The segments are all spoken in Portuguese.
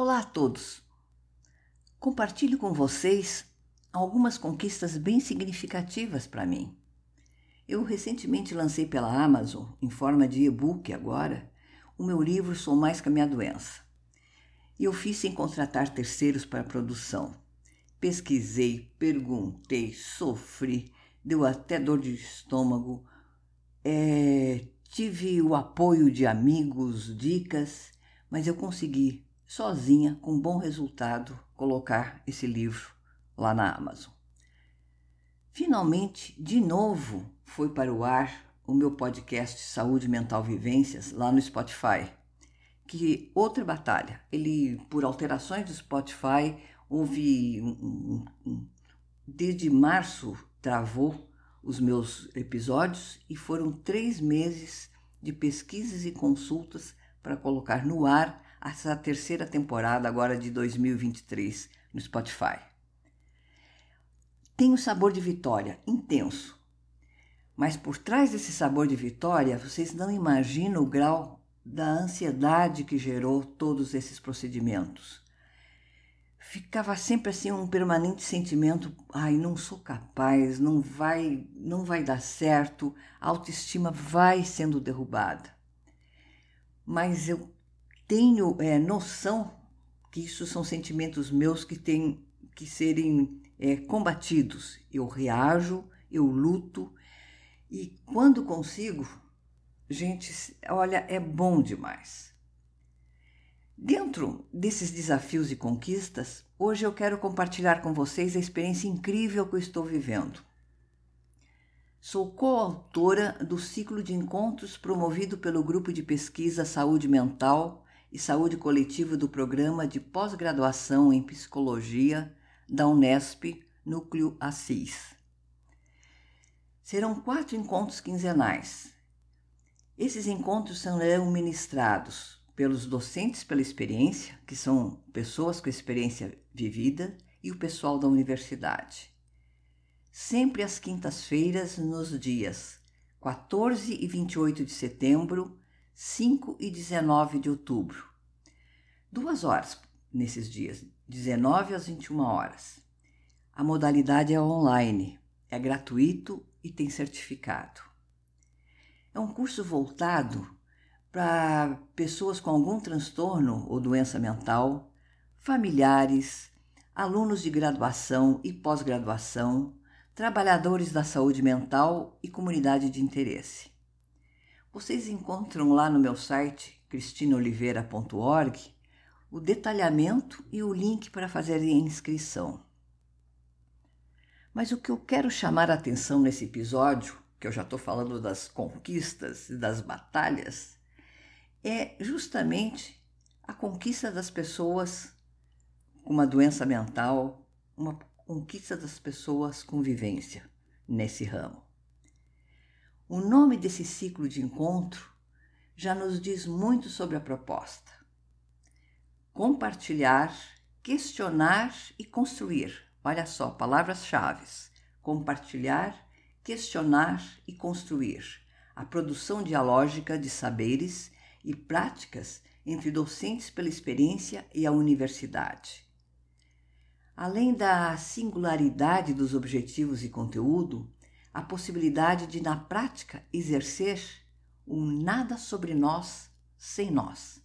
Olá a todos! Compartilho com vocês algumas conquistas bem significativas para mim. Eu recentemente lancei pela Amazon, em forma de e-book agora, o meu livro Sou Mais que a Minha Doença. E eu fiz sem contratar terceiros para a produção. Pesquisei, perguntei, sofri, deu até dor de estômago, é, tive o apoio de amigos, dicas, mas eu consegui sozinha, com bom resultado, colocar esse livro lá na Amazon. Finalmente, de novo, foi para o ar o meu podcast Saúde Mental Vivências lá no Spotify. Que outra batalha. Ele, por alterações do Spotify, houve um, um, um, desde março travou os meus episódios e foram três meses de pesquisas e consultas para colocar no ar essa terceira temporada agora de 2023 no Spotify. Tem o sabor de vitória, intenso. Mas por trás desse sabor de vitória, vocês não imaginam o grau da ansiedade que gerou todos esses procedimentos. Ficava sempre assim um permanente sentimento, ai, não sou capaz, não vai, não vai dar certo, a autoestima vai sendo derrubada. Mas eu tenho é, noção que isso são sentimentos meus que têm que serem é, combatidos. Eu reajo, eu luto e quando consigo, gente, olha, é bom demais. Dentro desses desafios e conquistas, hoje eu quero compartilhar com vocês a experiência incrível que eu estou vivendo. Sou coautora do ciclo de encontros promovido pelo Grupo de Pesquisa Saúde Mental e Saúde Coletiva do Programa de Pós-Graduação em Psicologia da Unesp, Núcleo Assis. Serão quatro encontros quinzenais. Esses encontros serão ministrados pelos docentes pela experiência, que são pessoas com experiência vivida, e o pessoal da universidade. Sempre às quintas-feiras, nos dias 14 e 28 de setembro 5 e 19 de outubro. Duas horas nesses dias, 19 às 21 horas. A modalidade é online, é gratuito e tem certificado. É um curso voltado para pessoas com algum transtorno ou doença mental, familiares, alunos de graduação e pós-graduação, trabalhadores da saúde mental e comunidade de interesse. Vocês encontram lá no meu site cristinoliveira.org o detalhamento e o link para fazer a inscrição. Mas o que eu quero chamar a atenção nesse episódio, que eu já estou falando das conquistas e das batalhas, é justamente a conquista das pessoas com uma doença mental, uma conquista das pessoas com vivência nesse ramo. O nome desse ciclo de encontro já nos diz muito sobre a proposta. Compartilhar, questionar e construir. Olha só, palavras-chave: compartilhar, questionar e construir. A produção dialógica de saberes e práticas entre docentes pela experiência e a universidade. Além da singularidade dos objetivos e conteúdo, a possibilidade de, na prática, exercer um nada sobre nós sem nós.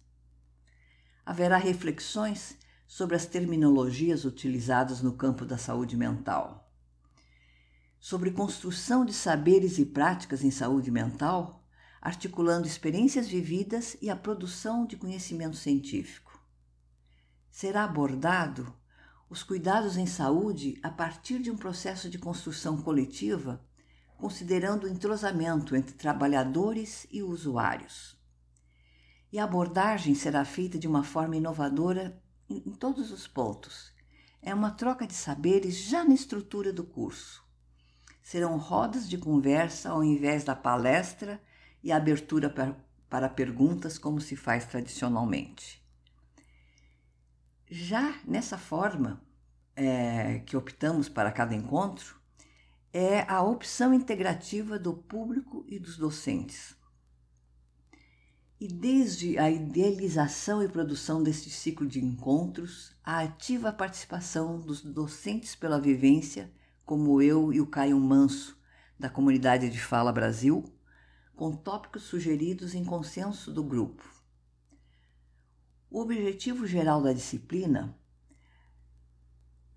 Haverá reflexões sobre as terminologias utilizadas no campo da saúde mental. Sobre construção de saberes e práticas em saúde mental, articulando experiências vividas e a produção de conhecimento científico. Será abordado os cuidados em saúde a partir de um processo de construção coletiva considerando o entrosamento entre trabalhadores e usuários. E a abordagem será feita de uma forma inovadora em, todos os pontos. É uma troca de saberes já na estrutura do curso. Serão rodas de conversa ao invés da palestra e abertura para, para perguntas, como se faz tradicionalmente. Já nessa forma é, que optamos para cada encontro, é a opção integrativa do público e dos docentes. E desde a idealização e produção deste ciclo de encontros, a ativa participação dos docentes pela vivência, como eu e o Caio Manso, da comunidade de Fala Brasil, com tópicos sugeridos em consenso do grupo. O objetivo geral da disciplina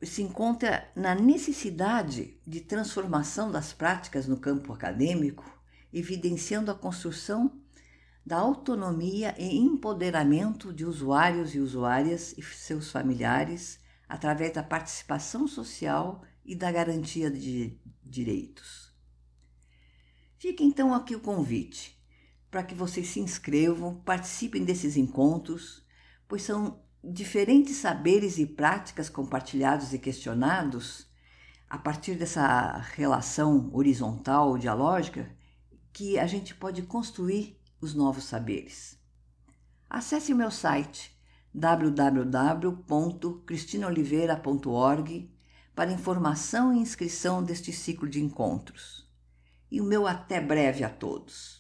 se encontra na necessidade de transformação das práticas no campo acadêmico, evidenciando a construção da autonomia e empoderamento de usuários e usuárias e seus familiares através da participação social e da garantia de direitos. Fica então aqui o convite para que vocês se inscrevam, participem desses encontros, pois são diferentes saberes e práticas compartilhados e questionados a partir dessa relação horizontal dialógica que a gente pode construir os novos saberes. Acesse o meu site www.cristinaoliveira.org para informação e inscrição deste ciclo de encontros. E o meu até breve a todos.